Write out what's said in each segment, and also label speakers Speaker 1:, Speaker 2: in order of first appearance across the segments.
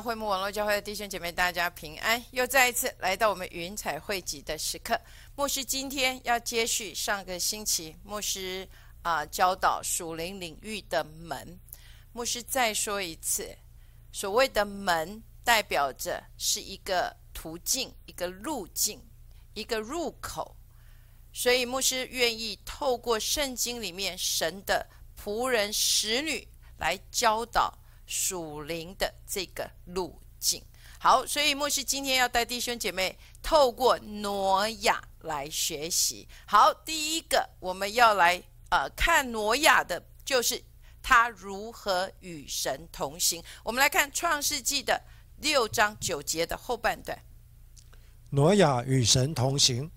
Speaker 1: 会幕网络教会的弟兄姐妹，大家平安！又再一次来到我们云彩汇集的时刻。牧师今天要接续上个星期牧师啊教导属灵领域的门。牧师再说一次，所谓的门代表着是一个途径、一个路径、一个入口。所以牧师愿意透过圣经里面神的仆人、使女来教导。属灵的这个路径，好，所以牧师今天要带弟兄姐妹透过挪亚来学习。好，第一个我们要来呃看挪亚的，就是他如何与神同行。我们来看创世纪的六章九节的后半段。
Speaker 2: 挪亚与神同行，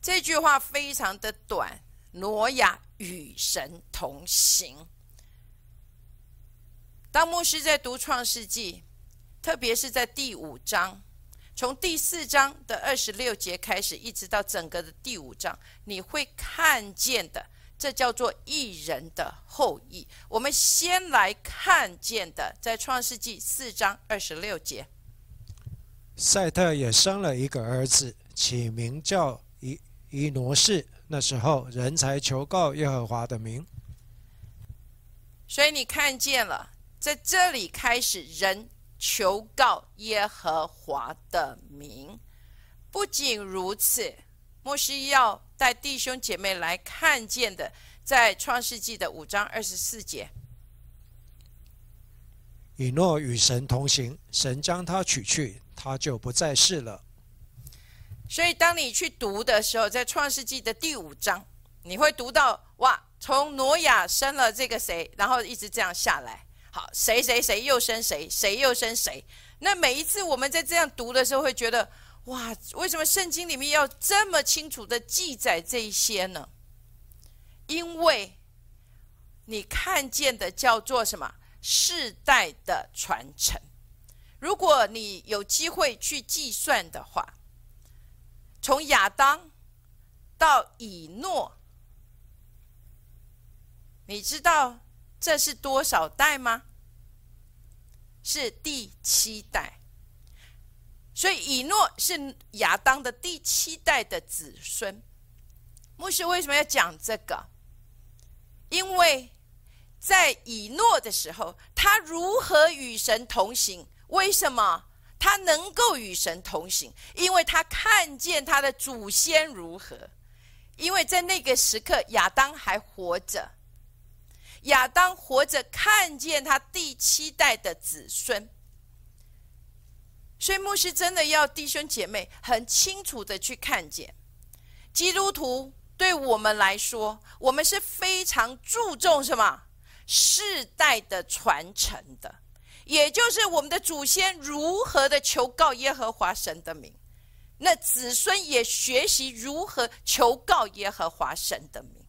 Speaker 1: 这句话非常的短。挪亚与神同行。当牧师在读创世纪，特别是在第五章，从第四章的二十六节开始，一直到整个的第五章，你会看见的，这叫做一人的后裔。我们先来看见的，在创世纪四章二十六节，
Speaker 2: 赛特也生了一个儿子，起名叫伊伊挪士。那时候，人才求告耶和华的名。
Speaker 1: 所以你看见了。在这里开始，人求告耶和华的名。不仅如此，牧师要带弟兄姐妹来看见的，在创世纪的五章二十四节，
Speaker 2: 以诺与神同行，神将他取去，他就不再世了。
Speaker 1: 所以，当你去读的时候，在创世纪的第五章，你会读到哇，从挪亚生了这个谁，然后一直这样下来。好，谁谁谁又生谁，谁又生谁？那每一次我们在这样读的时候，会觉得哇，为什么圣经里面要这么清楚的记载这一些呢？因为你看见的叫做什么世代的传承。如果你有机会去计算的话，从亚当到以诺，你知道？这是多少代吗？是第七代，所以以诺是亚当的第七代的子孙。牧师为什么要讲这个？因为在以诺的时候，他如何与神同行？为什么他能够与神同行？因为他看见他的祖先如何。因为在那个时刻，亚当还活着。亚当活着，看见他第七代的子孙，所以牧师真的要弟兄姐妹很清楚的去看见，基督徒对我们来说，我们是非常注重什么？世代的传承的，也就是我们的祖先如何的求告耶和华神的名，那子孙也学习如何求告耶和华神的名。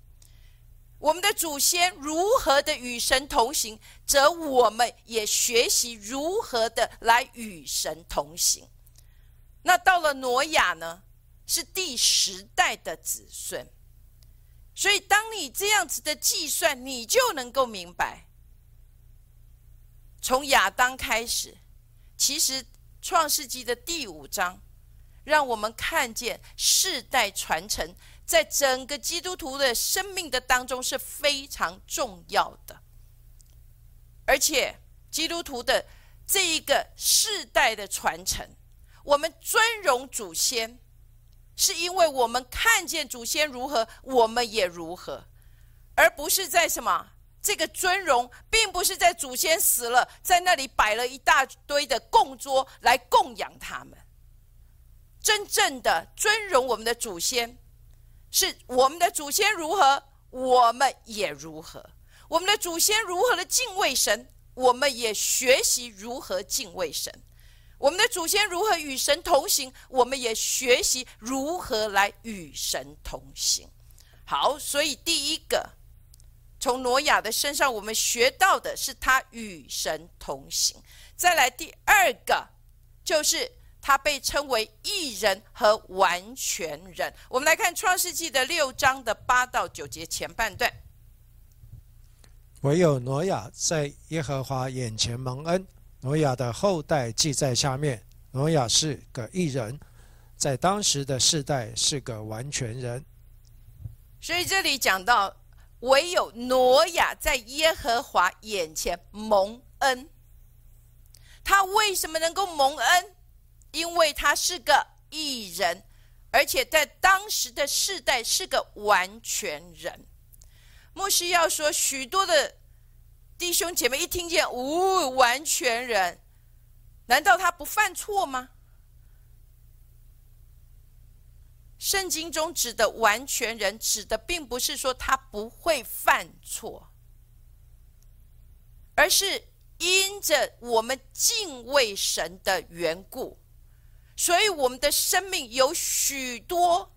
Speaker 1: 我们的祖先如何的与神同行，则我们也学习如何的来与神同行。那到了挪亚呢，是第十代的子孙。所以，当你这样子的计算，你就能够明白，从亚当开始，其实创世纪的第五章，让我们看见世代传承。在整个基督徒的生命的当中是非常重要的，而且基督徒的这一个世代的传承，我们尊荣祖先，是因为我们看见祖先如何，我们也如何，而不是在什么这个尊荣，并不是在祖先死了，在那里摆了一大堆的供桌来供养他们，真正的尊荣我们的祖先。是我们的祖先如何，我们也如何；我们的祖先如何的敬畏神，我们也学习如何敬畏神；我们的祖先如何与神同行，我们也学习如何来与神同行。好，所以第一个，从挪亚的身上，我们学到的是他与神同行。再来第二个，就是。他被称为异人和完全人。我们来看创世纪的六章的八到九节前半段。
Speaker 2: 唯有挪亚在耶和华眼前蒙恩，挪亚的后代记在下面。挪亚是个异人，在当时的世代是个完全人。
Speaker 1: 所以这里讲到，唯有挪亚在耶和华眼前蒙恩。他为什么能够蒙恩？因为他是个异人，而且在当时的世代是个完全人。牧师要说，许多的弟兄姐妹一听见“无完全人”，难道他不犯错吗？圣经中指的完全人，指的并不是说他不会犯错，而是因着我们敬畏神的缘故，所以我们的生命有许多。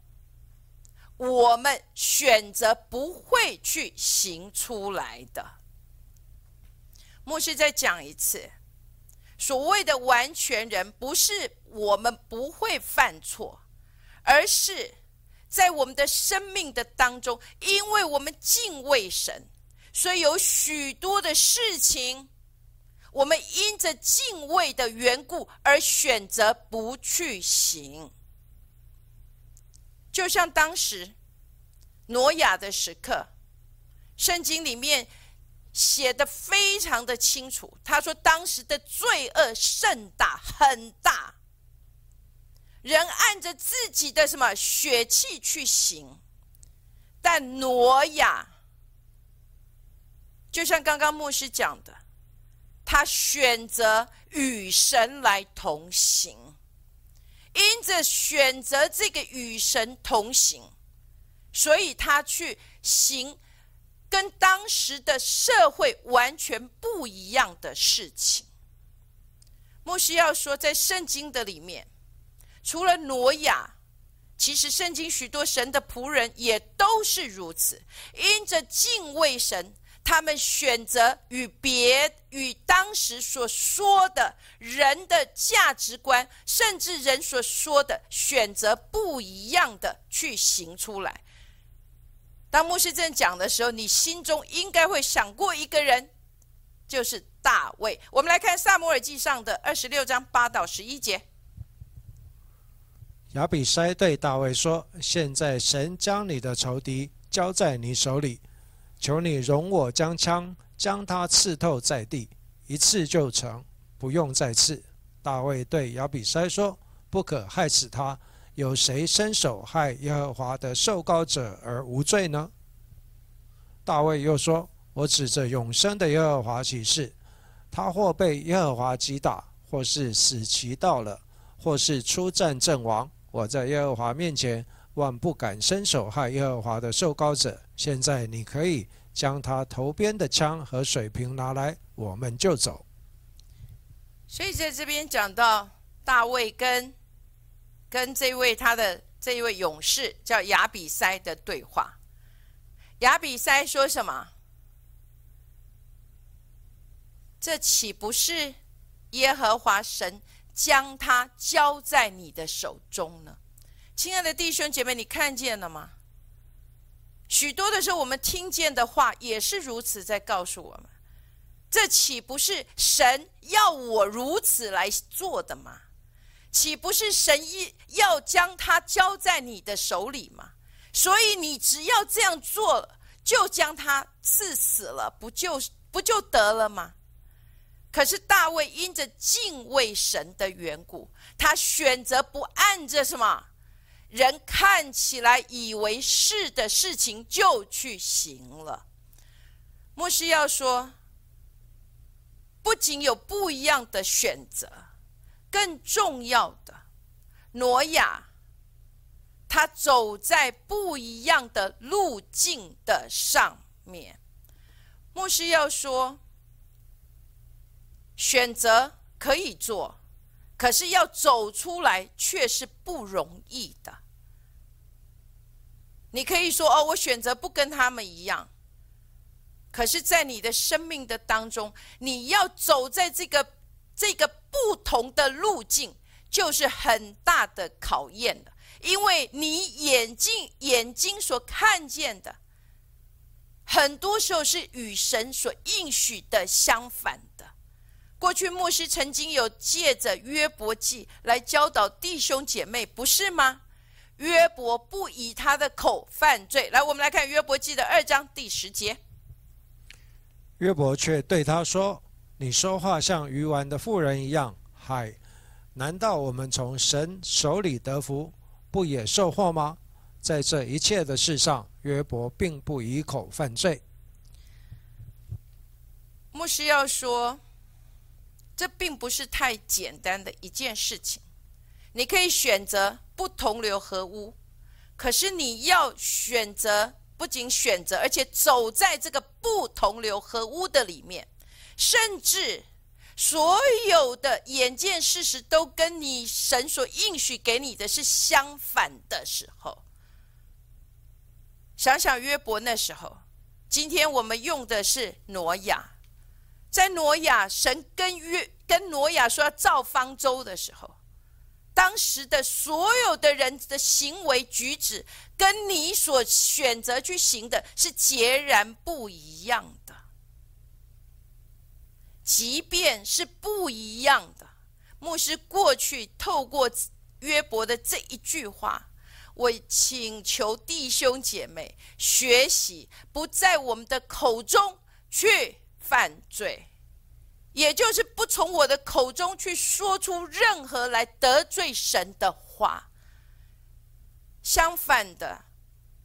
Speaker 1: 我们选择不会去行出来的。牧师再讲一次，所谓的完全人，不是我们不会犯错，而是在我们的生命的当中，因为我们敬畏神，所以有许多的事情，我们因着敬畏的缘故而选择不去行。就像当时挪亚的时刻，圣经里面写的非常的清楚。他说，当时的罪恶甚大，很大，人按着自己的什么血气去行。但挪亚，就像刚刚牧师讲的，他选择与神来同行。因着选择这个与神同行，所以他去行跟当时的社会完全不一样的事情。牧师要说，在圣经的里面，除了挪亚，其实圣经许多神的仆人也都是如此，因着敬畏神。他们选择与别与当时所说的人的价值观，甚至人所说的选择不一样的去行出来。当牧师正讲的时候，你心中应该会想过一个人，就是大卫。我们来看《萨摩尔记上》的二十六章八到十一节。
Speaker 2: 亚比筛对大卫说：“现在神将你的仇敌交在你手里。”求你容我将枪将他刺透在地，一刺就成，不用再刺。大卫对亚比筛说：“不可害死他。有谁伸手害耶和华的受膏者而无罪呢？”大卫又说：“我指着永生的耶和华起誓，他或被耶和华击打，或是死期到了，或是出战阵亡，我在耶和华面前。”万不敢伸手害耶和华的受膏者。现在你可以将他头边的枪和水瓶拿来，我们就走。
Speaker 1: 所以在这边讲到大卫跟跟这位他的这一位勇士叫亚比塞的对话。亚比塞说什么？这岂不是耶和华神将他交在你的手中呢？亲爱的弟兄姐妹，你看见了吗？许多的时候，我们听见的话也是如此，在告诉我们：这岂不是神要我如此来做的吗？岂不是神一要将他交在你的手里吗？所以你只要这样做，就将他赐死了，不就不就得了吗？可是大卫因着敬畏神的缘故，他选择不按着什么？人看起来以为是的事情，就去行了。牧师要说，不仅有不一样的选择，更重要的，挪亚他走在不一样的路径的上面。牧师要说，选择可以做。可是要走出来却是不容易的。你可以说：“哦，我选择不跟他们一样。”可是，在你的生命的当中，你要走在这个这个不同的路径，就是很大的考验的。因为你眼睛眼睛所看见的，很多时候是与神所应许的相反。过去牧师曾经有借着约伯记来教导弟兄姐妹，不是吗？约伯不以他的口犯罪。来，我们来看约伯记的二章第十节。
Speaker 2: 约伯却对他说：“你说话像鱼丸的妇人一样。嗨，难道我们从神手里得福，不也受祸吗？”在这一切的事上，约伯并不以口犯罪。
Speaker 1: 牧师要说，这并不是太简单的一件事情。你可以选择不同流合污，可是你要选择，不仅选择，而且走在这个不同流合污的里面，甚至所有的眼见事实都跟你神所应许给你的是相反的时候，想想约伯那时候，今天我们用的是挪亚，在挪亚神跟约跟挪亚说要造方舟的时候。当时的所有的人的行为举止，跟你所选择去行的是截然不一样的。即便是不一样的，牧师过去透过约伯的这一句话，我请求弟兄姐妹学习，不在我们的口中去犯罪。也就是不从我的口中去说出任何来得罪神的话。相反的，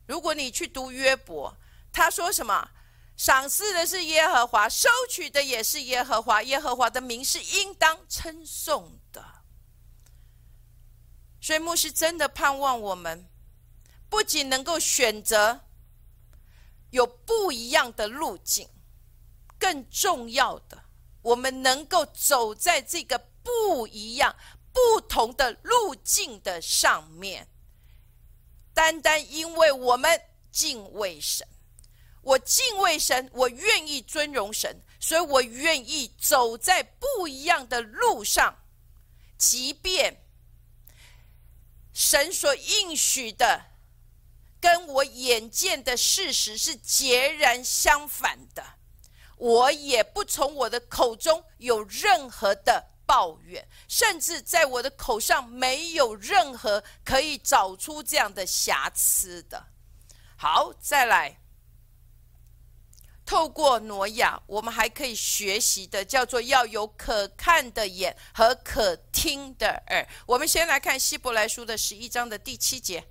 Speaker 1: 如果你去读约伯，他说什么？赏赐的是耶和华，收取的也是耶和华。耶和华的名是应当称颂的。所以牧师真的盼望我们，不仅能够选择有不一样的路径，更重要的。我们能够走在这个不一样、不同的路径的上面，单单因为我们敬畏神，我敬畏神，我愿意尊荣神，所以我愿意走在不一样的路上，即便神所应许的跟我眼见的事实是截然相反的。我也不从我的口中有任何的抱怨，甚至在我的口上没有任何可以找出这样的瑕疵的。好，再来，透过挪亚，我们还可以学习的，叫做要有可看的眼和可听的耳。我们先来看希伯来书的十一章的第七节：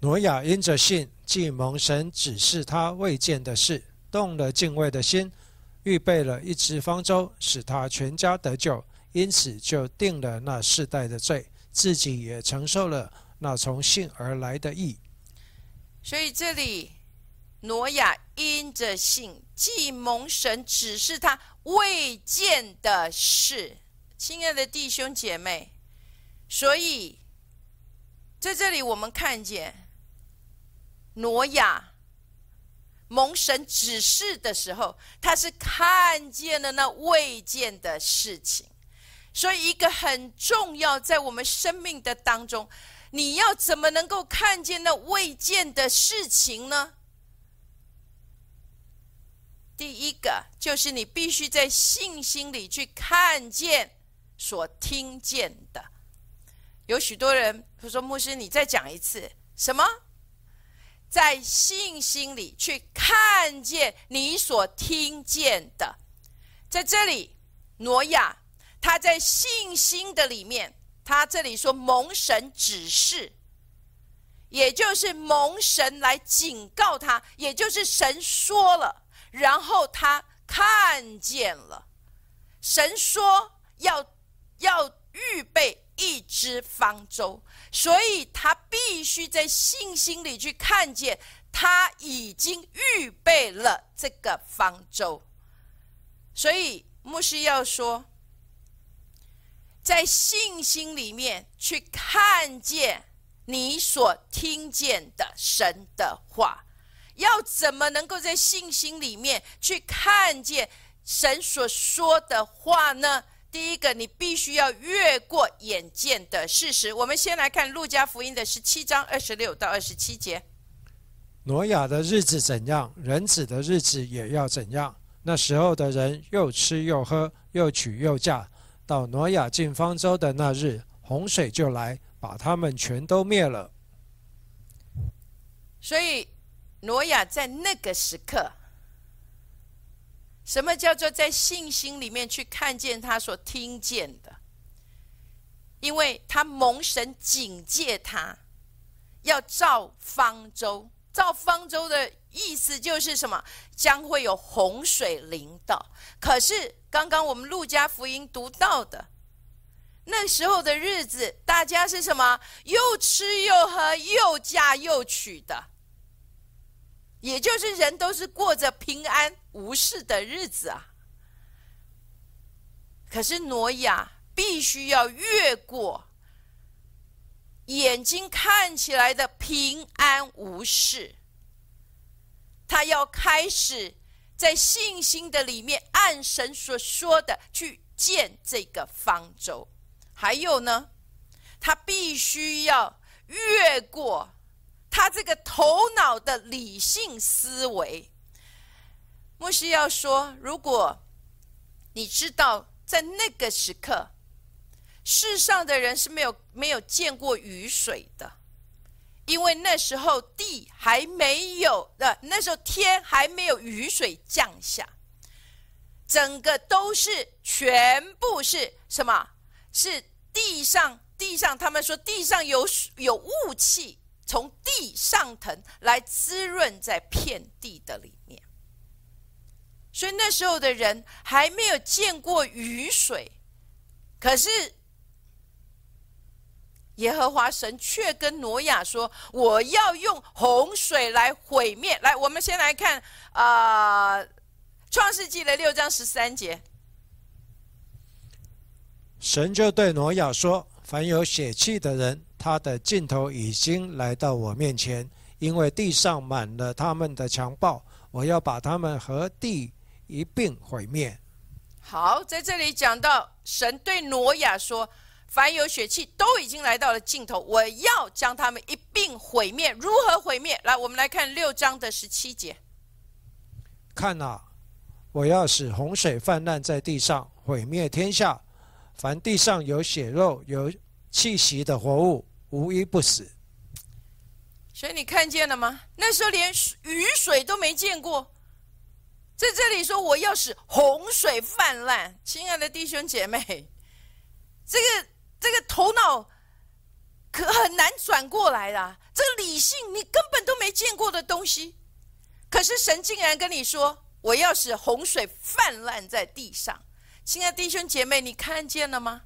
Speaker 2: 挪亚因着信，既蒙神指示他未见的事。动了敬畏的心，预备了一只方舟，使他全家得救，因此就定了那世代的罪，自己也承受了那从信而来的义。
Speaker 1: 所以这里，挪亚因着信，既蒙神指示他未见的事，亲爱的弟兄姐妹，所以在这里我们看见挪亚。蒙神指示的时候，他是看见了那未见的事情，所以一个很重要，在我们生命的当中，你要怎么能够看见那未见的事情呢？第一个就是你必须在信心里去看见所听见的。有许多人会说：“牧师，你再讲一次什么？”在信心里去看见你所听见的，在这里，挪亚他在信心的里面，他这里说蒙神指示，也就是蒙神来警告他，也就是神说了，然后他看见了，神说要要预备。一只方舟，所以他必须在信心里去看见，他已经预备了这个方舟。所以牧师要说，在信心里面去看见你所听见的神的话，要怎么能够在信心里面去看见神所说的话呢？第一个，你必须要越过眼见的事实。我们先来看路加福音的十七章二十六到二十七节。
Speaker 2: 挪亚的日子怎样，人子的日子也要怎样。那时候的人又吃又喝，又娶又嫁。到挪亚进方舟的那日，洪水就来，把他们全都灭了。
Speaker 1: 所以，挪亚在那个时刻，什么叫做在信心里面去看见他所听见的？因为他蒙神警戒他，要造方舟。造方舟的意思就是什么？将会有洪水临到。可是刚刚我们路加福音读到的，那时候的日子，大家是什么？又吃又喝，又嫁又娶的，也就是人都是过着平安无事的日子啊。可是挪亚必须要越过。眼睛看起来的平安无事，他要开始在信心的里面按神所说的去建这个方舟。还有呢，他必须要越过他这个头脑的理性思维。牧师要说，如果你知道在那个时刻。世上的人是没有没有见过雨水的，因为那时候地还没有的，那时候天还没有雨水降下，整个都是全部是什么？是地上地上，他们说地上有有雾气从地上腾来滋润在遍地的里，所以那时候的人还没有见过雨水，可是。耶和华神却跟挪亚说：“我要用洪水来毁灭。”来，我们先来看啊，《创世纪》的六章十三节。
Speaker 2: 神就对挪亚说：“凡有血气的人，他的尽头已经来到我面前，因为地上满了他们的强暴，我要把他们和地一并毁灭。”
Speaker 1: 好，在这里讲到神对挪亚说。凡有血气都已经来到了尽头，我要将他们一并毁灭。如何毁灭？来，我们来看六章的十七节。
Speaker 2: 看啊，我要使洪水泛滥在地上，毁灭天下。凡地上有血肉、有气息的活物，无一不死。
Speaker 1: 所以你看见了吗？那时候连雨水都没见过，在这里说我要使洪水泛滥。亲爱的弟兄姐妹，这个。这个头脑可很难转过来啦，这个理性你根本都没见过的东西，可是神竟然跟你说：“我要使洪水泛滥在地上。”亲爱的弟兄姐妹，你看见了吗？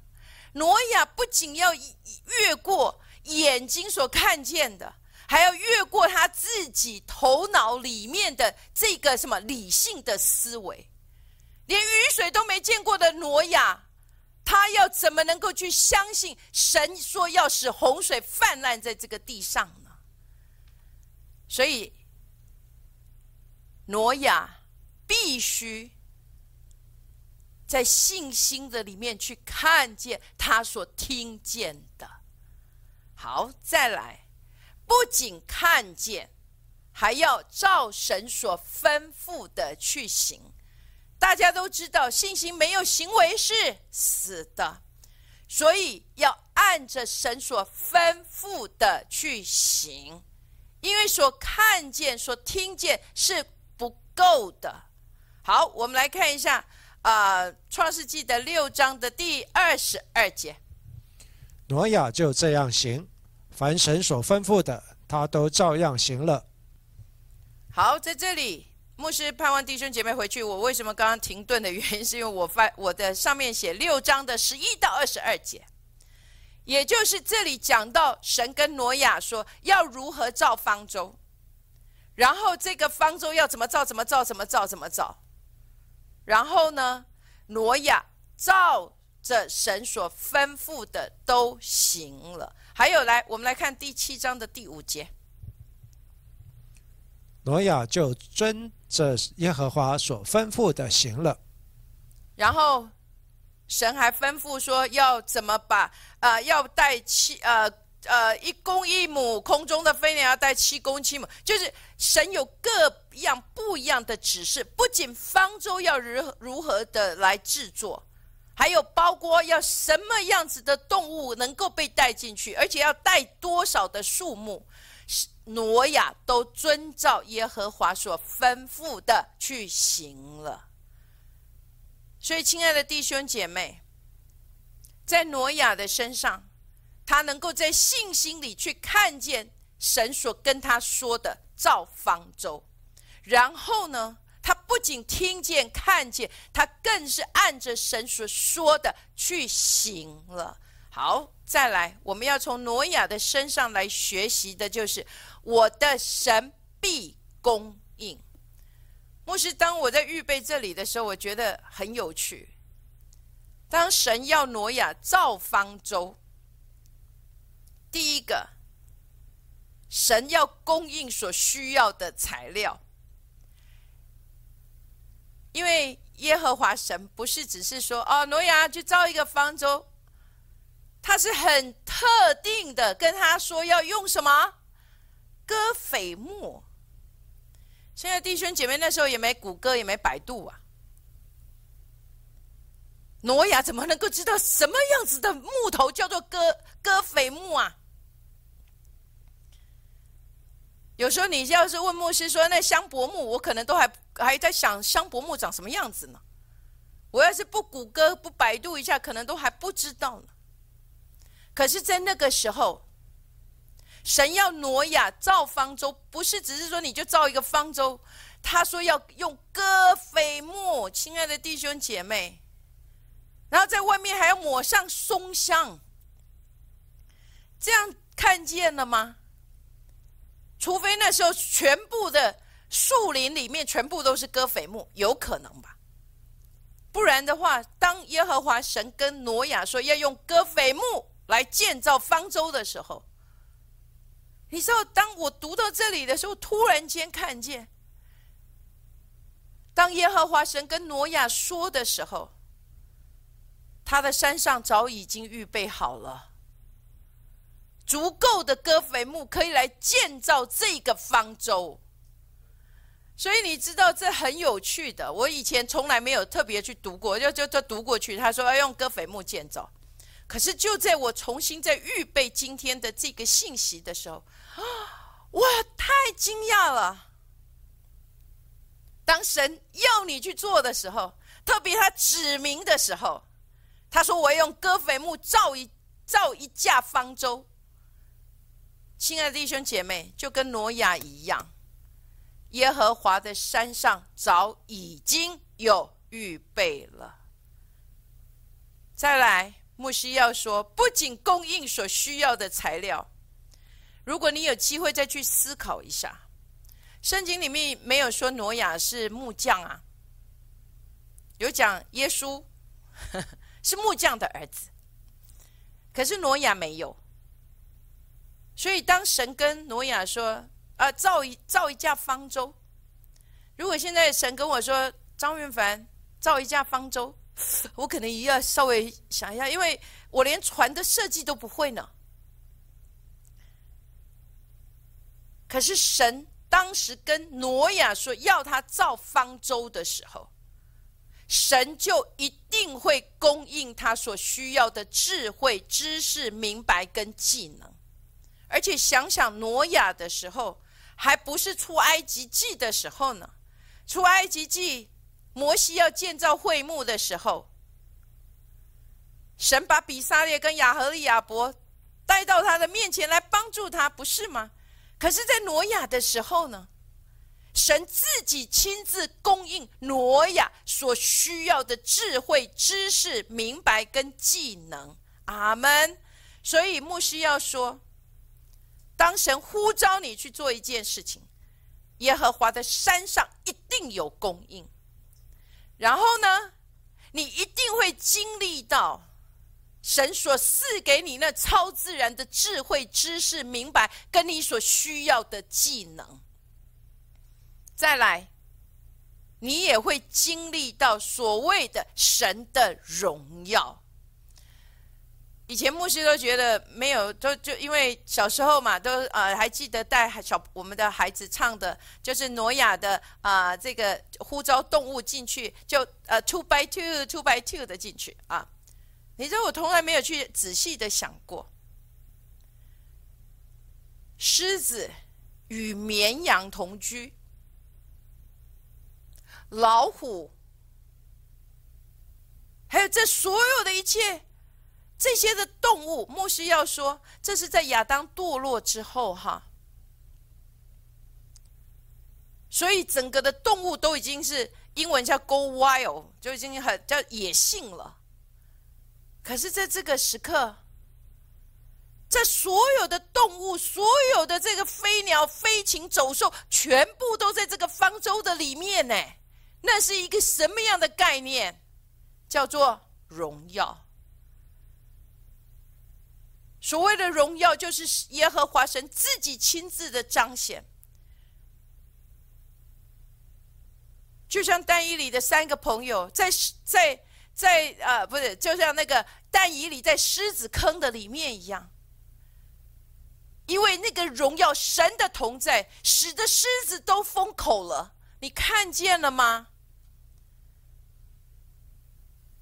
Speaker 1: 挪亚不仅要越过眼睛所看见的，还要越过他自己头脑里面的这个什么理性的思维，连雨水都没见过的挪亚。他要怎么能够去相信神说要使洪水泛滥在这个地上呢？所以，挪亚必须在信心的里面去看见他所听见的。好，再来，不仅看见，还要照神所吩咐的去行。大家都知道，信心没有行为是死的，所以要按着神所吩咐的去行，因为所看见、所听见是不够的。好，我们来看一下啊，《创世纪》的六章的第二十二节。
Speaker 2: 挪亚就这样行，凡神所吩咐的，他都照样行了。
Speaker 1: 好，在这里。牧师盼望弟兄姐妹回去。我为什么刚刚停顿的原因，是因为我发我的上面写六章的十一到二十二节，也就是这里讲到神跟挪亚说要如何造方舟，然后这个方舟要怎么造，怎么造，怎么造，怎么造，然后呢，挪亚照着神所吩咐的都行了。还有来，我们来看第七章的第五节。
Speaker 2: 挪亚就遵着耶和华所吩咐的行了。
Speaker 1: 然后，神还吩咐说要怎么把呃，要带七呃呃一公一母，空中的飞鸟要带七公七母，就是神有各样不一样的指示。不仅方舟要如如何的来制作，还有包括要什么样子的动物能够被带进去，而且要带多少的数目。挪亚都遵照耶和华所吩咐的去行了。所以，亲爱的弟兄姐妹，在挪亚的身上，他能够在信心里去看见神所跟他说的造方舟，然后呢，他不仅听见、看见，他更是按着神所说的去行了。好，再来，我们要从挪亚的身上来学习的，就是我的神必供应。牧师，当我在预备这里的时候，我觉得很有趣。当神要挪亚造方舟，第一个，神要供应所需要的材料，因为耶和华神不是只是说哦，挪亚去造一个方舟，他是很特定的跟他说要用什么割斐木。现在弟兄姐妹那时候也没谷歌，也没百度啊。挪亚怎么能够知道什么样子的木头叫做割割斐木啊？有时候你要是问牧师说那香柏木，我可能都还还在想香柏木长什么样子呢。我要是不谷歌不百度一下，可能都还不知道呢。可是，在那个时候。神要挪亚造方舟，不是只是说你就造一个方舟，他说要用戈斐木，亲爱的弟兄姐妹，然后在外面还要抹上松香，这样看见了吗？除非那时候全部的树林里面全部都是戈斐木，有可能吧？不然的话，当耶和华神跟挪亚说要用戈斐木来建造方舟的时候，你知道，当我读到这里的时候，突然间看见，当耶和华神跟挪亚说的时候，他的山上早已经预备好了足够的割肥木，可以来建造这个方舟。所以你知道，这很有趣的。我以前从来没有特别去读过，就就就读过去。他说要用割肥木建造，可是就在我重新在预备今天的这个信息的时候。啊！我太惊讶了。当神要你去做的时候，特别他指明的时候，他说：“我要用戈斐木造一造一架方舟。”亲爱的弟兄姐妹，就跟挪亚一样，耶和华的山上早已经有预备了。再来，牧师要说，不仅供应所需要的材料。如果你有机会再去思考一下，圣经里面没有说挪亚是木匠啊，有讲耶稣 是木匠的儿子，可是挪亚没有。所以当神跟挪亚说：“啊，造一造一架方舟。”如果现在神跟我说：“张云凡，造一架方舟”，我可能也要稍微想一下，因为我连船的设计都不会呢。可是神当时跟挪亚说要他造方舟的时候，神就一定会供应他所需要的智慧、知识、明白跟技能。而且想想挪亚的时候，还不是出埃及记的时候呢。出埃及记，摩西要建造会幕的时候，神把比萨列跟亚和利亚伯带到他的面前来帮助他，不是吗？可是，在挪亚的时候呢，神自己亲自供应挪亚所需要的智慧、知识、明白跟技能。阿门。所以牧师要说，当神呼召你去做一件事情，耶和华的山上一定有供应。然后呢，你一定会经历到。神所赐给你那超自然的智慧、知识、明白，跟你所需要的技能，再来，你也会经历到所谓的神的荣耀。以前牧师都觉得没有，都就因为小时候嘛，都呃还记得带小我们的孩子唱的，就是挪亚的啊这个呼召动物进去，就呃 two by two two by two 的进去啊。你知道我从来没有去仔细的想过，狮子与绵羊同居，老虎，还有这所有的一切。这些的动物，牧师要说，这是在亚当堕落之后，哈。所以整个的动物都已经是英文叫 “go wild”，就已经很叫野性了。可是，在这个时刻，在所有的动物、所有的这个飞鸟、飞禽走兽，全部都在这个方舟的里面呢。那是一个什么样的概念？叫做荣耀。所谓的荣耀，就是耶和华神自己亲自的彰显。就像但以里的三个朋友，在在在啊，不是，就像那个但以里在狮子坑的里面一样，因为那个荣耀神的同在，使得狮子都封口了。你看见了吗？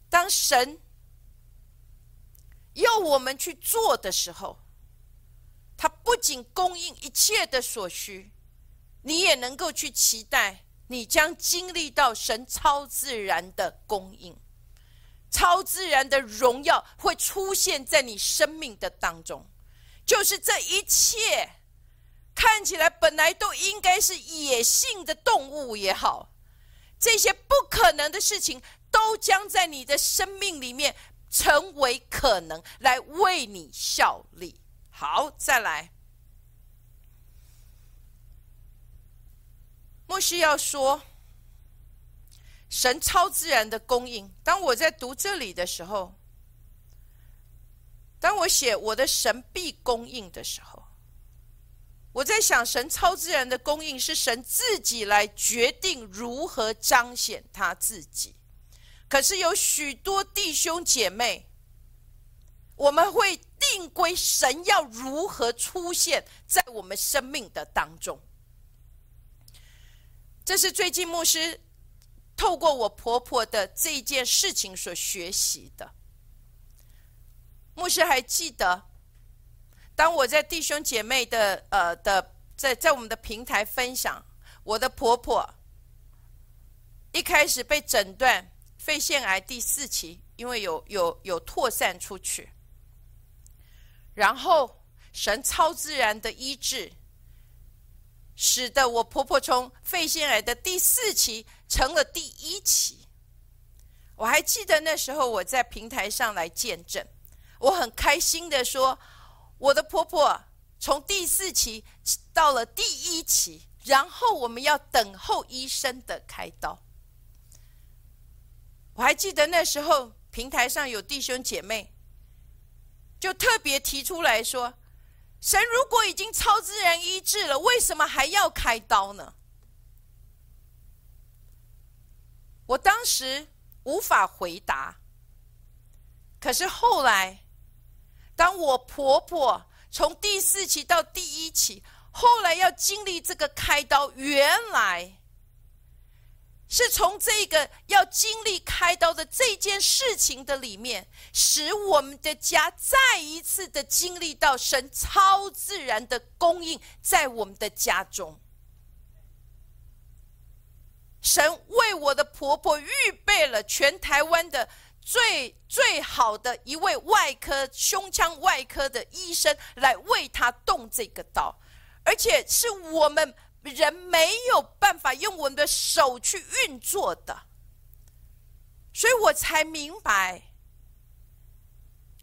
Speaker 1: 当神。要我们去做的时候，他不仅供应一切的所需，你也能够去期待，你将经历到神超自然的供应，超自然的荣耀会出现在你生命的当中。就是这一切看起来本来都应该是野性的动物也好，这些不可能的事情，都将在你的生命里面。成为可能来为你效力。好，再来。莫需要说，神超自然的供应。当我在读这里的时候，当我写我的神必供应的时候，我在想，神超自然的供应是神自己来决定如何彰显他自己。可是有许多弟兄姐妹，我们会定规神要如何出现在我们生命的当中。这是最近牧师透过我婆婆的这件事情所学习的。牧师还记得，当我在弟兄姐妹的呃的在在我们的平台分享，我的婆婆一开始被诊断。肺腺癌第四期，因为有有有扩散出去，然后神超自然的医治，使得我婆婆从肺腺癌的第四期成了第一期。我还记得那时候我在平台上来见证，我很开心的说，我的婆婆从第四期到了第一期，然后我们要等候医生的开刀。我还记得那时候平台上有弟兄姐妹，就特别提出来说：“神如果已经超自然医治了，为什么还要开刀呢？”我当时无法回答。可是后来，当我婆婆从第四期到第一期，后来要经历这个开刀，原来。是从这个要经历开刀的这件事情的里面，使我们的家再一次的经历到神超自然的供应在我们的家中。神为我的婆婆预备了全台湾的最最好的一位外科胸腔外科的医生来为她动这个刀，而且是我们。人没有办法用我们的手去运作的，所以我才明白，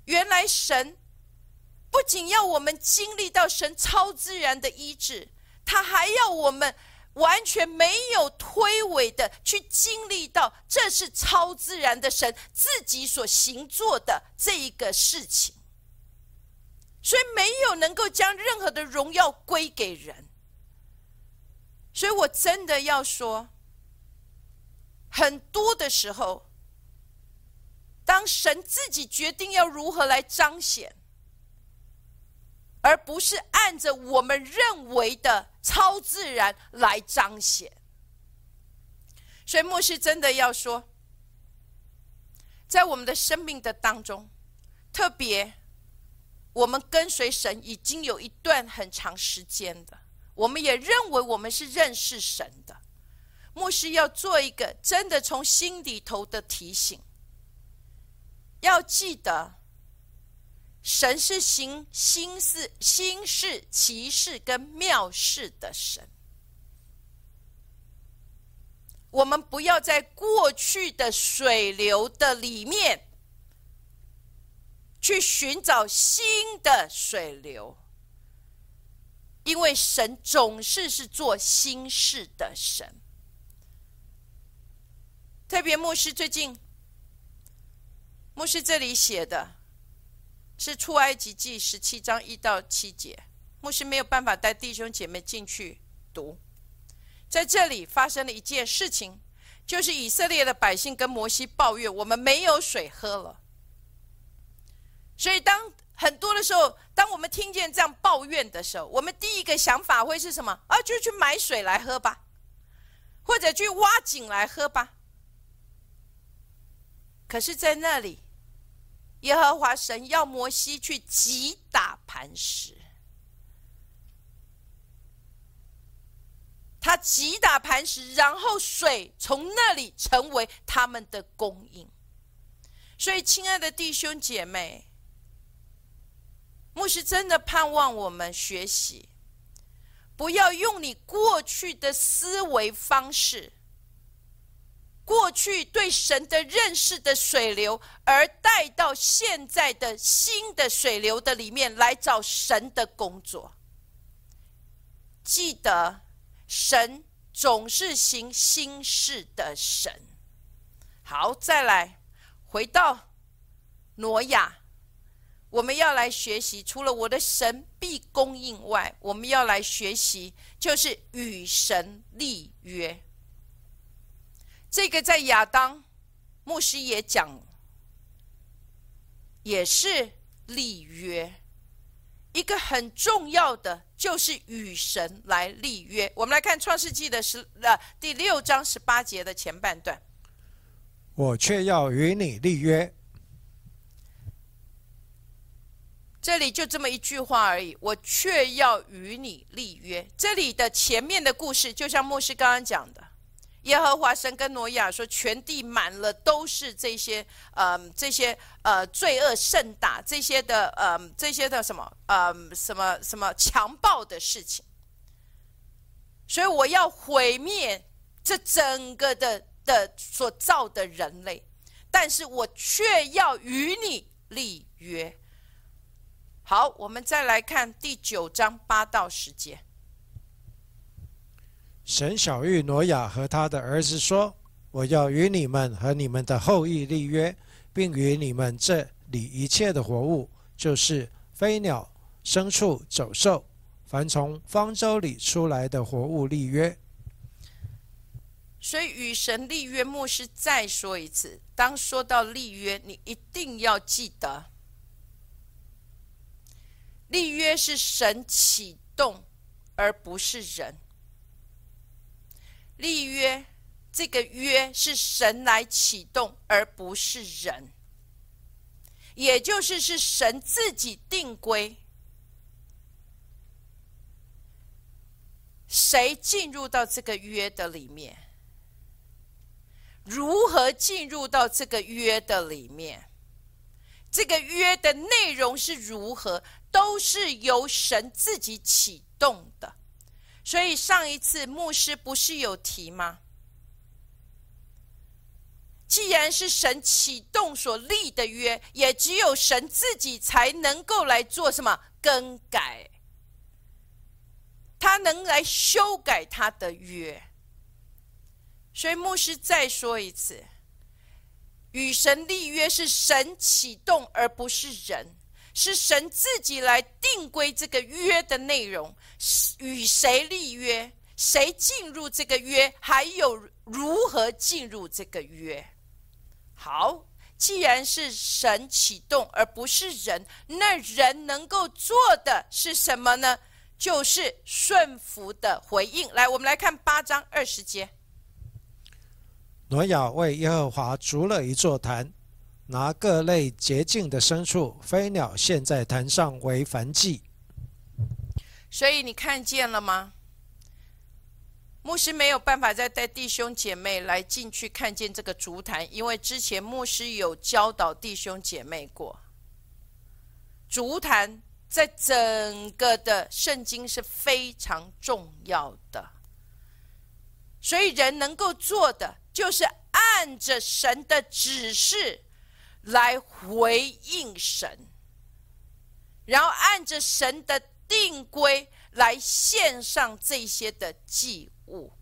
Speaker 1: 原来神不仅要我们经历到神超自然的医治，他还要我们完全没有推诿的去经历到这是超自然的神自己所行做的这一个事情，所以没有能够将任何的荣耀归给人。所以我真的要说，很多的时候，当神自己决定要如何来彰显，而不是按着我们认为的超自然来彰显。所以牧师真的要说，在我们的生命的当中，特别我们跟随神已经有一段很长时间的，我们也认为我们是认识神的。牧师要做一个真的从心里头的提醒。要记得，神是行心事、心事、奇事跟妙事的神。我们不要在过去的水流的里面去寻找新的水流，因为神总是是做新事的神。特别牧师最近。牧师这里写的是出埃及记十七章一到七节，牧师没有办法带弟兄姐妹进去读。在这里发生了一件事情，就是以色列的百姓跟摩西抱怨：“我们没有水喝了。”所以，当很多的时候，当我们听见这样抱怨的时候，我们第一个想法会是什么？啊，就去买水来喝吧，或者去挖井来喝吧。可是，在那里。耶和华神要摩西去击打磐石，他击打磐石，然后水从那里成为他们的供应。所以，亲爱的弟兄姐妹，牧师真的盼望我们学习，不要用你过去的思维方式。过去对神的认识的水流，而带到现在的新的水流的里面来找神的工作。记得，神总是行新事的神。好，再来回到挪亚，我们要来学习，除了我的神必供应外，我们要来学习，就是与神立约。这个在亚当，牧师也讲，也是立约，一个很重要的就是与神来立约。我们来看创世纪的十呃第六章十八节的前半段。
Speaker 2: 我却要与你立约。
Speaker 1: 这里就这么一句话而已。我却要与你立约。这里的前面的故事，就像牧师刚刚讲的。耶和华神跟挪亚说：“全地满了都是这些，嗯，这些呃罪恶甚大，这些的呃这些的什么，呃什么什么强暴的事情。所以我要毁灭这整个的的所造的人类，但是我却要与你立约。好，我们再来看第九章八到十节。”
Speaker 2: 神小玉挪亚和他的儿子说：“我要与你们和你们的后裔立约，并与你们这里一切的活物，就是飞鸟、牲畜、走兽，凡从方舟里出来的活物立约。”
Speaker 1: 所以与神立约，牧师再说一次：当说到立约，你一定要记得，立约是神启动，而不是人。立约，这个约是神来启动，而不是人。也就是是神自己定规，谁进入到这个约的里面，如何进入到这个约的里面，这个约的内容是如何，都是由神自己启动的。所以上一次牧师不是有提吗？既然是神启动所立的约，也只有神自己才能够来做什么更改，他能来修改他的约。所以牧师再说一次，与神立约是神启动，而不是人。是神自己来定规这个约的内容，与谁立约，谁进入这个约，还有如何进入这个约。好，既然是神启动，而不是人，那人能够做的是什么呢？就是顺服的回应。来，我们来看八章二十节。
Speaker 2: 挪亚为耶和华筑了一座坛，拿各类洁净的牲畜、飞鸟献在坛上为燔祭。
Speaker 1: 所以你看见了吗？牧师没有办法再带弟兄姐妹来进去看见这个竹坛，因为之前牧师有教导弟兄姐妹过，竹坛在整个的圣经是非常重要的，所以人能够做的就是按着神的指示来回应神，然后按着神的定规来献上这些的祭。物。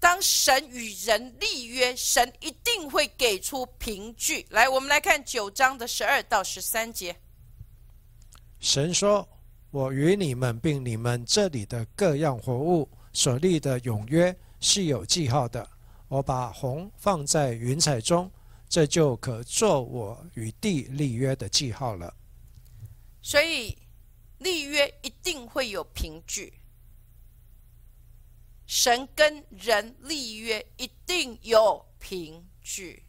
Speaker 1: 当神与人立约，神一定会给出凭据来。我们来看九章的十二到十三节。
Speaker 2: 神说：“我与你们并你们这里的各样活物所立的永约是有记号的。我把红放在云彩中，这就可做我与地立约的记号了。”
Speaker 1: 所以立约一定会有凭据。神跟人立约一定有凭据，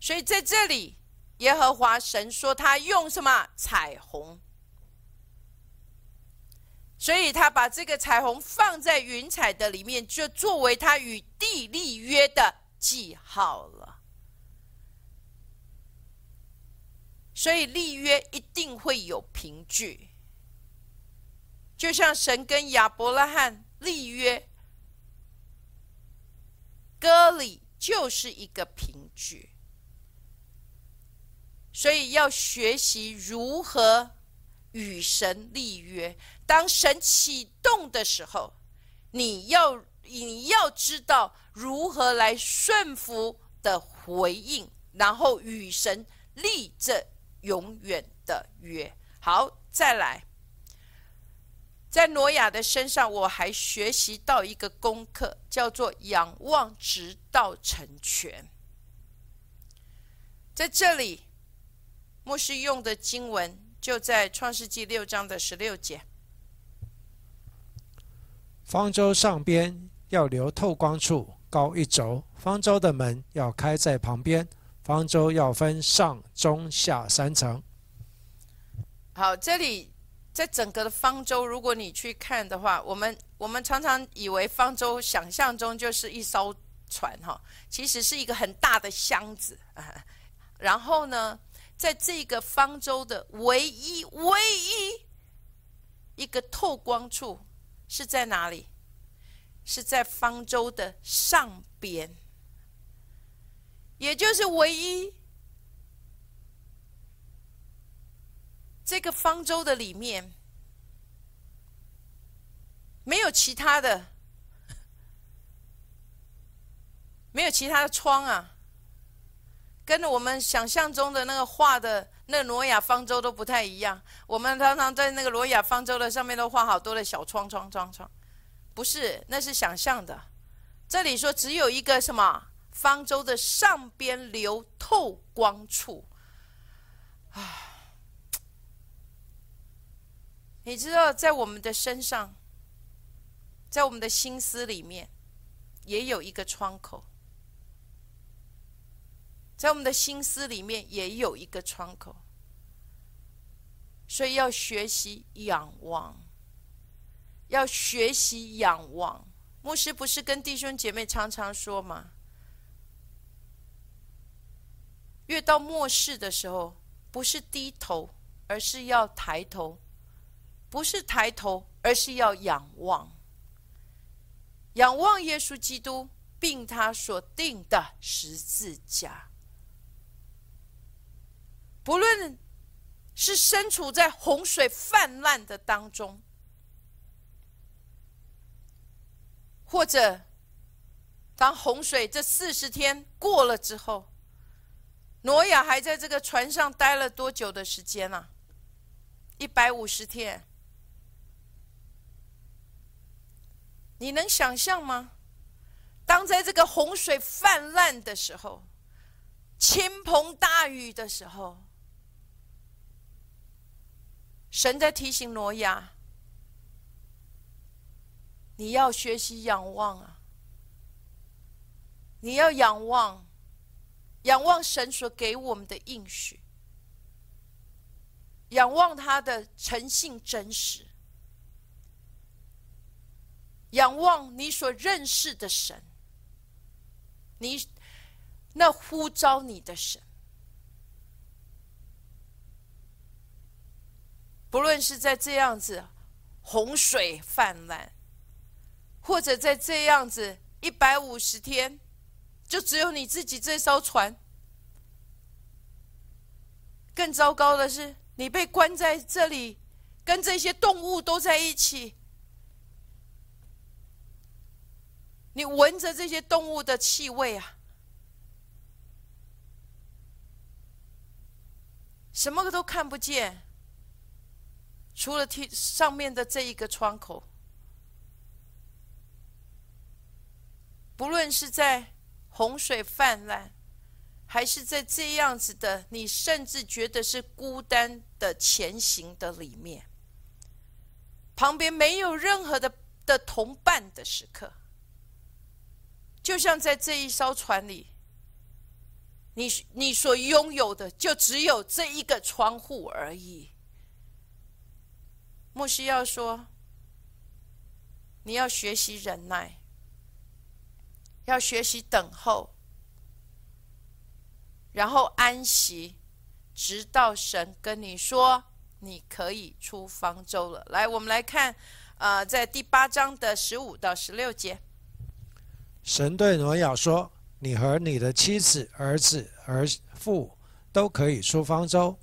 Speaker 1: 所以在这里，耶和华神说他用什么彩虹？所以他把这个彩虹放在云彩的里面，就作为他与地立约的记号了。所以立约一定会有凭据，就像神跟亚伯拉罕立约。歌里就是一个凭据，所以要学习如何与神立约。当神启动的时候，你要你要知道如何来顺服的回应，然后与神立这永远的约。好，再来。在挪亚的身上，我还学习到一个功课，叫做仰望直到成全。在这里，牧师用的经文就在创世纪六章的十六节。
Speaker 2: 方舟上边要留透光处，高一轴；方舟的门要开在旁边。方舟要分上、中、下三层。
Speaker 1: 好，这里。在整个的方舟，如果你去看的话，我们我们常常以为方舟想象中就是一艘船哈，其实是一个很大的箱子。然后呢，在这个方舟的唯一唯一一个透光处是在哪里？是在方舟的上边，也就是唯一。这个方舟的里面没有其他的，没有其他的窗啊，跟我们想象中的那个画的那挪亚方舟都不太一样。我们常常在那个挪亚方舟的上面都画好多的小窗窗窗窗，不是，那是想象的。这里说只有一个什么方舟的上边留透光处啊。你知道，在我们的身上，在我们的心思里面，也有一个窗口；在我们的心思里面，也有一个窗口。所以要学习仰望，要学习仰望。牧师不是跟弟兄姐妹常常说吗？越到末世的时候，不是低头，而是要抬头。不是抬头，而是要仰望，仰望耶稣基督，并他所定的十字架。不论是身处在洪水泛滥的当中，或者当洪水这四十天过了之后，挪亚还在这个船上待了多久的时间呢？一百五十天。你能想象吗？当在这个洪水泛滥的时候，倾盆大雨的时候，神在提醒挪亚：你要学习仰望啊！你要仰望，仰望神所给我们的应许，仰望他的诚信真实，仰望你所认识的神，你那呼召你的神，不论是在这样子洪水泛滥，或者在这样子一百五十天。就只有你自己这艘船。更糟糕的是，你被关在这里，跟这些动物都在一起。你闻着这些动物的气味啊，什么都看不见，除了天上面的这一个窗口。不论是在。洪水泛滥，还是在这样子的，你甚至觉得是孤单的前行的里面，旁边没有任何的的同伴的时刻，就像在这一艘船里，你你所拥有的就只有这一个窗户而已。牧师要说，你要学习忍耐。要学习等候，然后安息，直到神跟你说你可以出方舟了。来，我们来看，呃，在第八章的十五到十六节，
Speaker 2: 神对挪亚说：“你和你的妻子、儿子、儿妇都可以出方舟。”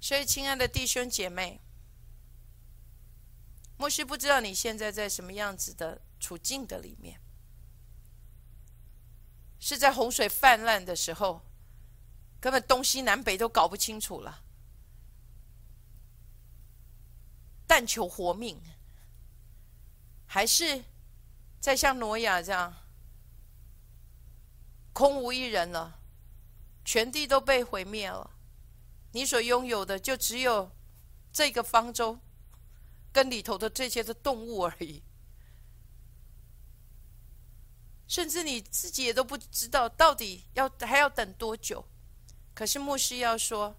Speaker 1: 所以，亲爱的弟兄姐妹，牧师不知道你现在在什么样子的处境的里面。是在洪水泛滥的时候，根本东西南北都搞不清楚了，但求活命，还是在像挪亚这样，空无一人了，全地都被毁灭了，你所拥有的就只有这个方舟，跟里头的这些的动物而已。甚至你自己也都不知道到底要还要等多久，可是牧师要说，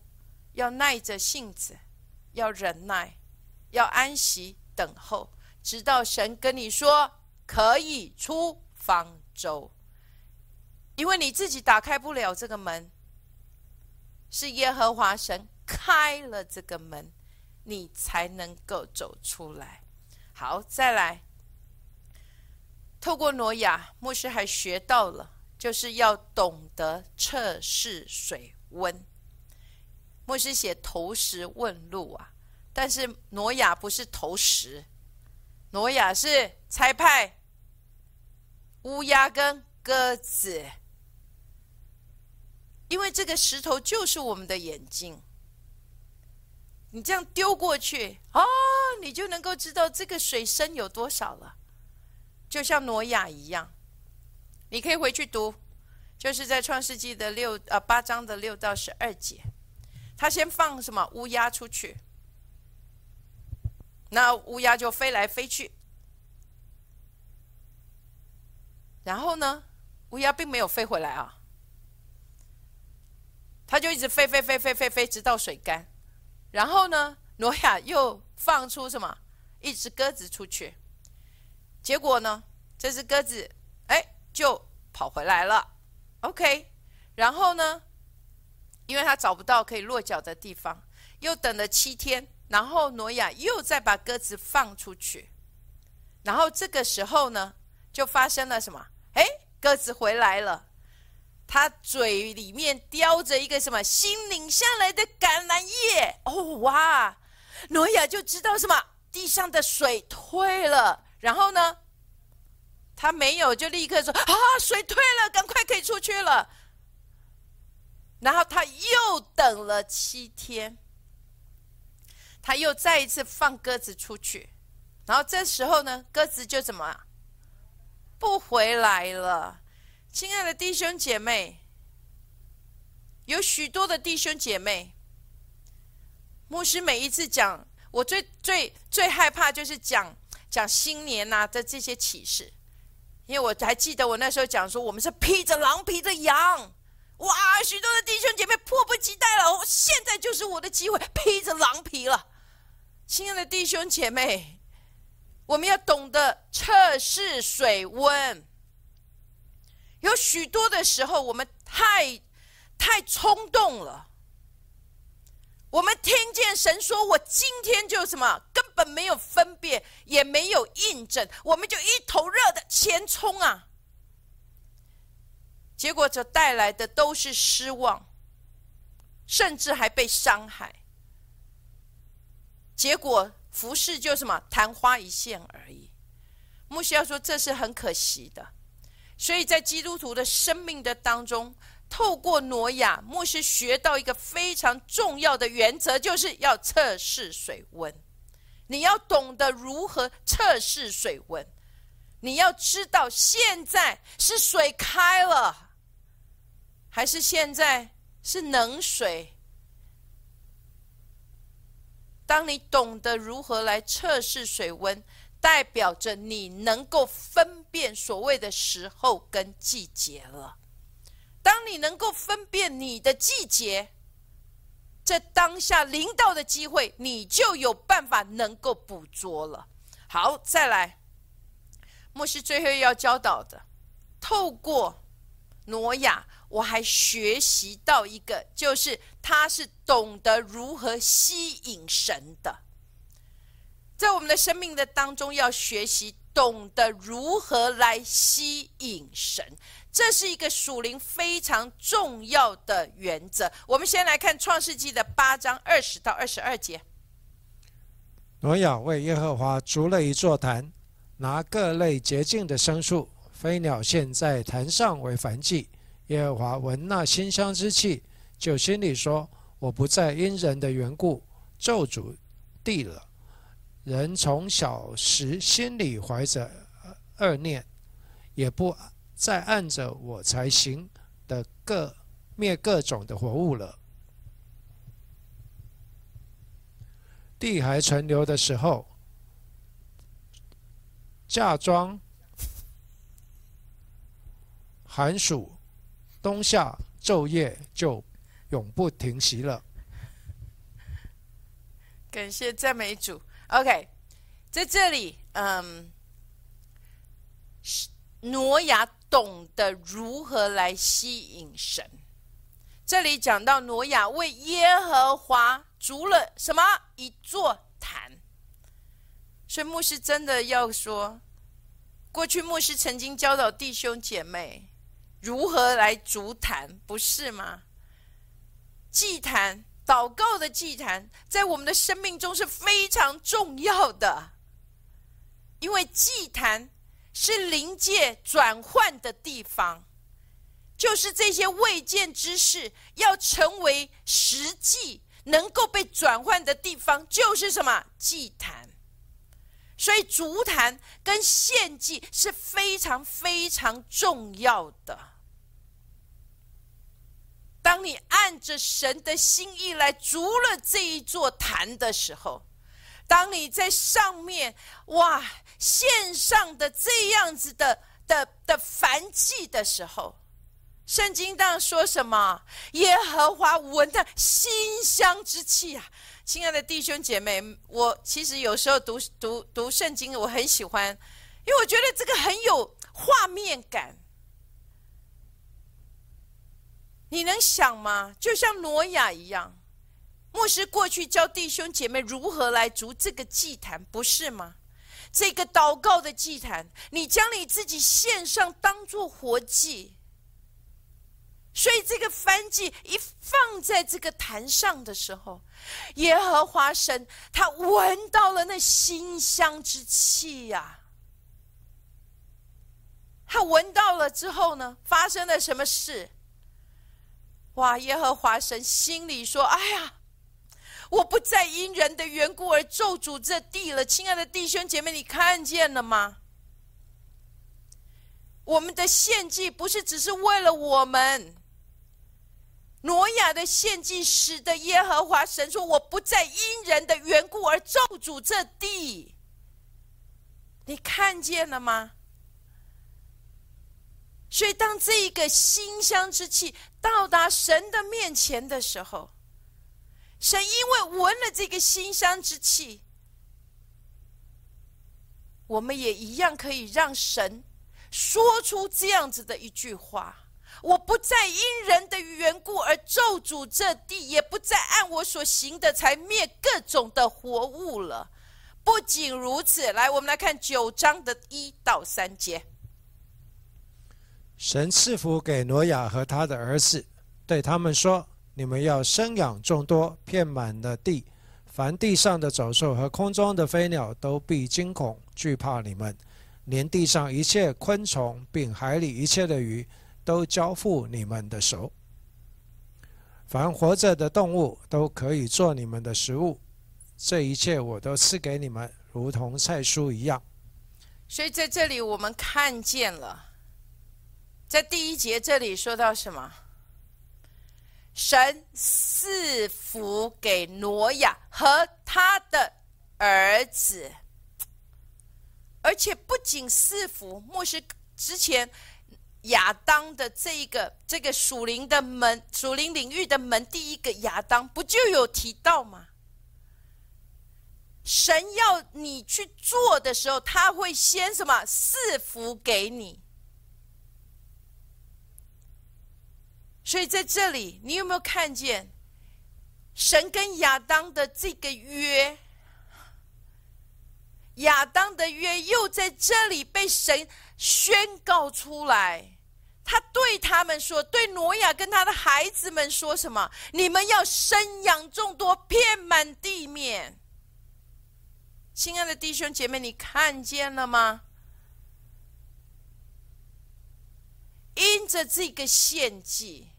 Speaker 1: 要耐着性子，要忍耐，要安息等候，直到神跟你说可以出方舟，因为你自己打开不了这个门，是耶和华神开了这个门，你才能够走出来。好，再来。透过挪亚，牧师还学到了，就是要懂得测试水温。牧师写投石问路啊，但是挪亚不是投石，挪亚是差派乌鸦跟鸽子，因为这个石头就是我们的眼睛，你这样丢过去啊，你就能够知道这个水深有多少了。就像挪亚一样，你可以回去读，就是在创世纪的六呃八章的六到十二节，他先放什么？乌鸦出去，那乌鸦就飞来飞去，然后呢，乌鸦并没有飞回来啊，他就一直飞飞飞飞飞飞，直到水干，然后呢，挪亚又放出什么？一只鸽子出去。结果呢？这只鸽子，哎，就跑回来了。OK，然后呢？因为他找不到可以落脚的地方，又等了七天，然后挪亚又再把鸽子放出去。然后这个时候呢，就发生了什么？哎，鸽子回来了，它嘴里面叼着一个什么新拧下来的橄榄叶。哦哇！挪亚就知道什么？地上的水退了。然后呢，他没有就立刻说：“啊，水退了，赶快可以出去了。”然后他又等了七天，他又再一次放鸽子出去，然后这时候呢，鸽子就怎么不回来了？亲爱的弟兄姐妹，有许多的弟兄姐妹，牧师每一次讲，我最最最害怕就是讲讲新年呐的这些启示，因为我还记得我那时候讲说，我们是披着狼皮的羊，哇，许多的弟兄姐妹迫不及待了，现在就是我的机会，披着狼皮了。亲爱的弟兄姐妹，我们要懂得测试水温。有许多的时候，我们太。太冲动了。我们听见神说：“我今天就什么，根本没有分辨，也没有印证，我们就一头热的前冲啊！”结果这带来的都是失望，甚至还被伤害。结果服饰就什么昙花一现而已。牧师要说，这是很可惜的。所以在基督徒的生命的当中。透过挪亚，牧师学到一个非常重要的原则，就是要测试水温。你要懂得如何测试水温，你要知道现在是水开了，还是现在是冷水。当你懂得如何来测试水温，代表着你能够分辨所谓的时候跟季节了。当你能够分辨你的季节，在当下临到的机会，你就有办法能够捕捉了。好，再来，牧师最后要教导的，透过挪亚，我还学习到一个，就是他是懂得如何吸引神的，在我们的生命的当中，要学习懂得如何来吸引神。这是一个属灵非常重要的原则。我们先来看创世纪的八章二十到二十二节。
Speaker 2: 挪亚为耶和华筑了一座坛，拿各类洁净的牲畜、飞鸟献在坛上为燔祭。耶和华闻那馨香之气，就心里说：“我不再因人的缘故咒诅地了。人从小时心里怀着恶念，也不。”再按着我才行的各灭各种的活物了。地还存留的时候，嫁妆、寒暑、冬夏昼夜就永不停息了。
Speaker 1: 感谢赞美主。OK，在这里，嗯，挪亚。懂得如何来吸引神。这里讲到挪亚为耶和华筑了什么一座坛，所以牧师真的要说，过去牧师曾经教导弟兄姐妹如何来筑坛，不是吗？祭坛、祷告的祭坛，在我们的生命中是非常重要的，因为祭坛。是灵界转换的地方，就是这些未见之事要成为实际能够被转换的地方，就是什么祭坛。所以，足坛跟献祭是非常非常重要的。当你按着神的心意来足了这一座坛的时候，当你在上面，哇！线上的这样子的的的凡祭的时候，圣经当说什么？耶和华闻的馨香之气啊！亲爱的弟兄姐妹，我其实有时候读读读圣经，我很喜欢，因为我觉得这个很有画面感。你能想吗？就像挪亚一样，牧师过去教弟兄姐妹如何来筑这个祭坛，不是吗？这个祷告的祭坛，你将你自己献上，当做活祭。所以这个燔祭一放在这个坛上的时候，耶和华神他闻到了那馨香之气呀。他闻到了之后呢，发生了什么事？哇！耶和华神心里说：“哎呀。”我不再因人的缘故而咒诅这地了，亲爱的弟兄姐妹，你看见了吗？我们的献祭不是只是为了我们，挪亚的献祭使得耶和华神说：“我不再因人的缘故而咒诅这地。”你看见了吗？所以，当这一个馨香之气到达神的面前的时候，神因为闻了这个馨香之气，我们也一样可以让神说出这样子的一句话。我不再因人的缘故而咒诅这地，也不再按我所行的才灭各种的活物了。不仅如此，来，我们来看九章的一到三节。
Speaker 2: 神赐福给挪亚和他的儿子，对他们说：“你们要生养众多，遍满了地。凡地上的走兽和空中的飞鸟都必惊恐惧怕你们，连地上一切昆虫，并海里一切的鱼。”都交付你们的手。凡活着的动物都可以做你们的食物，这一切我都赐给你们，如同菜蔬一样。
Speaker 1: 所以在这里我们看见了，在第一节这里说到什么？神赐福给挪亚和他的儿子，而且不仅赐福，牧师之前。亚当的这一个这个属灵的门，属灵领域的门，第一个亚当不就有提到吗？神要你去做的时候，他会先什么赐福给你。所以在这里，你有没有看见神跟亚当的这个约？亚当的约又在这里被神宣告出来。他对他们说：“对挪亚跟他的孩子们说什么？你们要生养众多，遍满地面。”亲爱的弟兄姐妹，你看见了吗？因着这个献祭，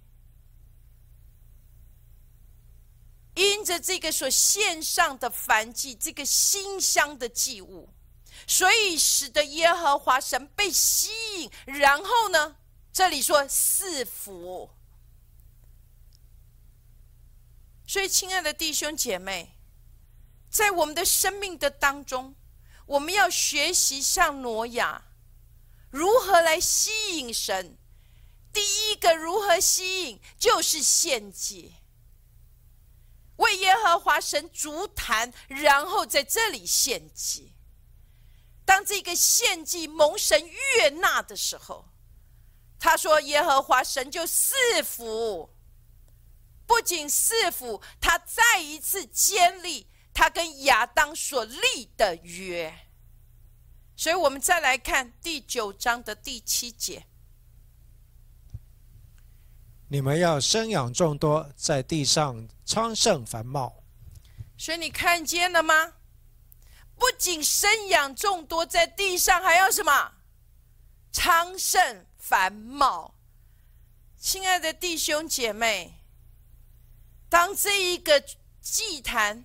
Speaker 1: 因着这个所献上的燔祭，这个馨香的祭物，所以使得耶和华神被吸引，然后呢？这里说四福，所以亲爱的弟兄姐妹，在我们的生命的当中，我们要学习像挪亚，如何来吸引神。第一个如何吸引，就是献祭，为耶和华神足坛，然后在这里献祭。当这个献祭蒙神悦纳的时候。他说：“耶和华神就赐福，不仅赐福，他再一次建立他跟亚当所立的约。所以，我们再来看第九章的第七节：
Speaker 2: 你们要生养众多，在地上昌盛繁茂。
Speaker 1: 所以，你看见了吗？不仅生养众多，在地上还要什么？昌盛。”繁茂，亲爱的弟兄姐妹，当这一个祭坛，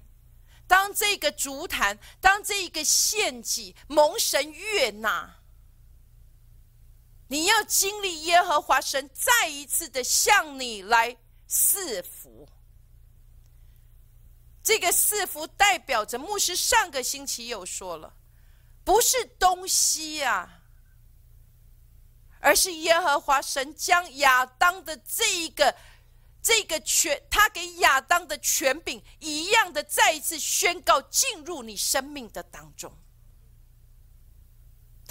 Speaker 1: 当这个烛坛，当这一个献祭蒙神悦纳，你要经历耶和华神再一次的向你来赐福。这个赐福代表着牧师上个星期又说了，不是东西啊。而是耶和华神将亚当的这一个、这个权，他给亚当的权柄一样的，再一次宣告进入你生命的当中。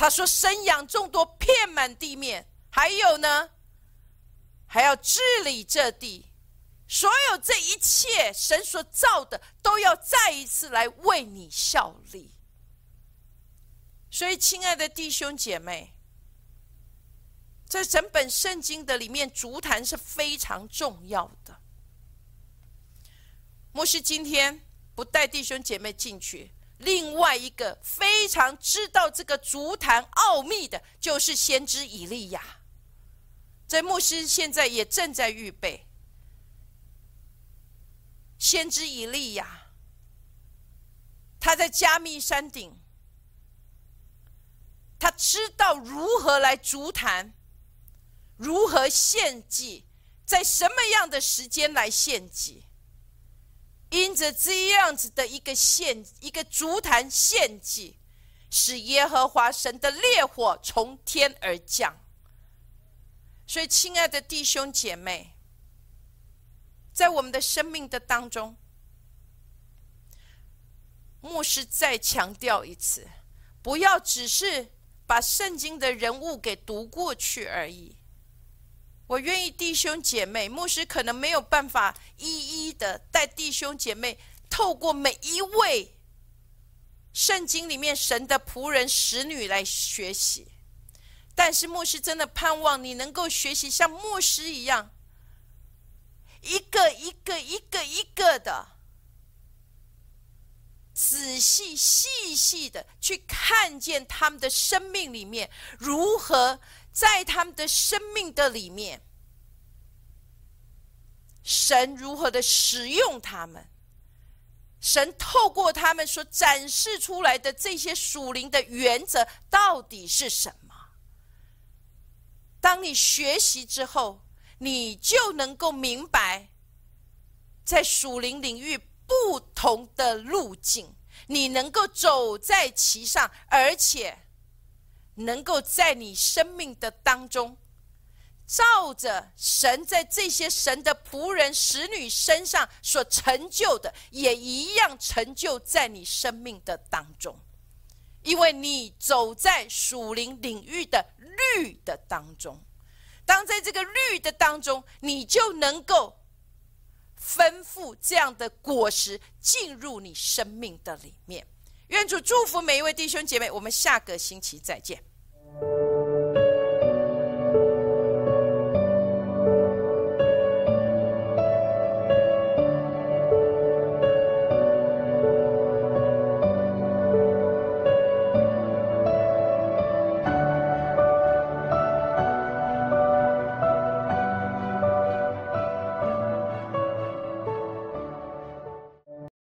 Speaker 1: 他说：“生养众多，遍满地面，还有呢，还要治理这地，所有这一切神所造的，都要再一次来为你效力。”所以，亲爱的弟兄姐妹。在整本圣经的里面，足坛是非常重要的。牧师今天不带弟兄姐妹进去，另外一个非常知道这个足坛奥秘的，就是先知以利亚。这牧师现在也正在预备。先知以利亚，他在加密山顶，他知道如何来足坛。如何献祭？在什么样的时间来献祭？因着这样子的一个献一个烛坛献祭，使耶和华神的烈火从天而降。所以，亲爱的弟兄姐妹，在我们的生命的当中，牧师再强调一次，不要只是把圣经的人物给读过去而已。我愿意弟兄姐妹，牧师可能没有办法一一的带弟兄姐妹透过每一位圣经里面神的仆人、使女来学习，但是牧师真的盼望你能够学习像牧师一样，一个一个、一个一个的仔细、细细的去看见他们的生命里面如何。在他们的生命的里面，神如何的使用他们？神透过他们所展示出来的这些属灵的原则到底是什么？当你学习之后，你就能够明白，在属灵领域不同的路径，你能够走在其上，而且。能够在你生命的当中，照着神在这些神的仆人、使女身上所成就的，也一样成就在你生命的当中，因为你走在属灵领域的绿的当中。当在这个绿的当中，你就能够吩咐这样的果实进入你生命的里面。愿主祝福每一位弟兄姐妹，我们下个星期再见。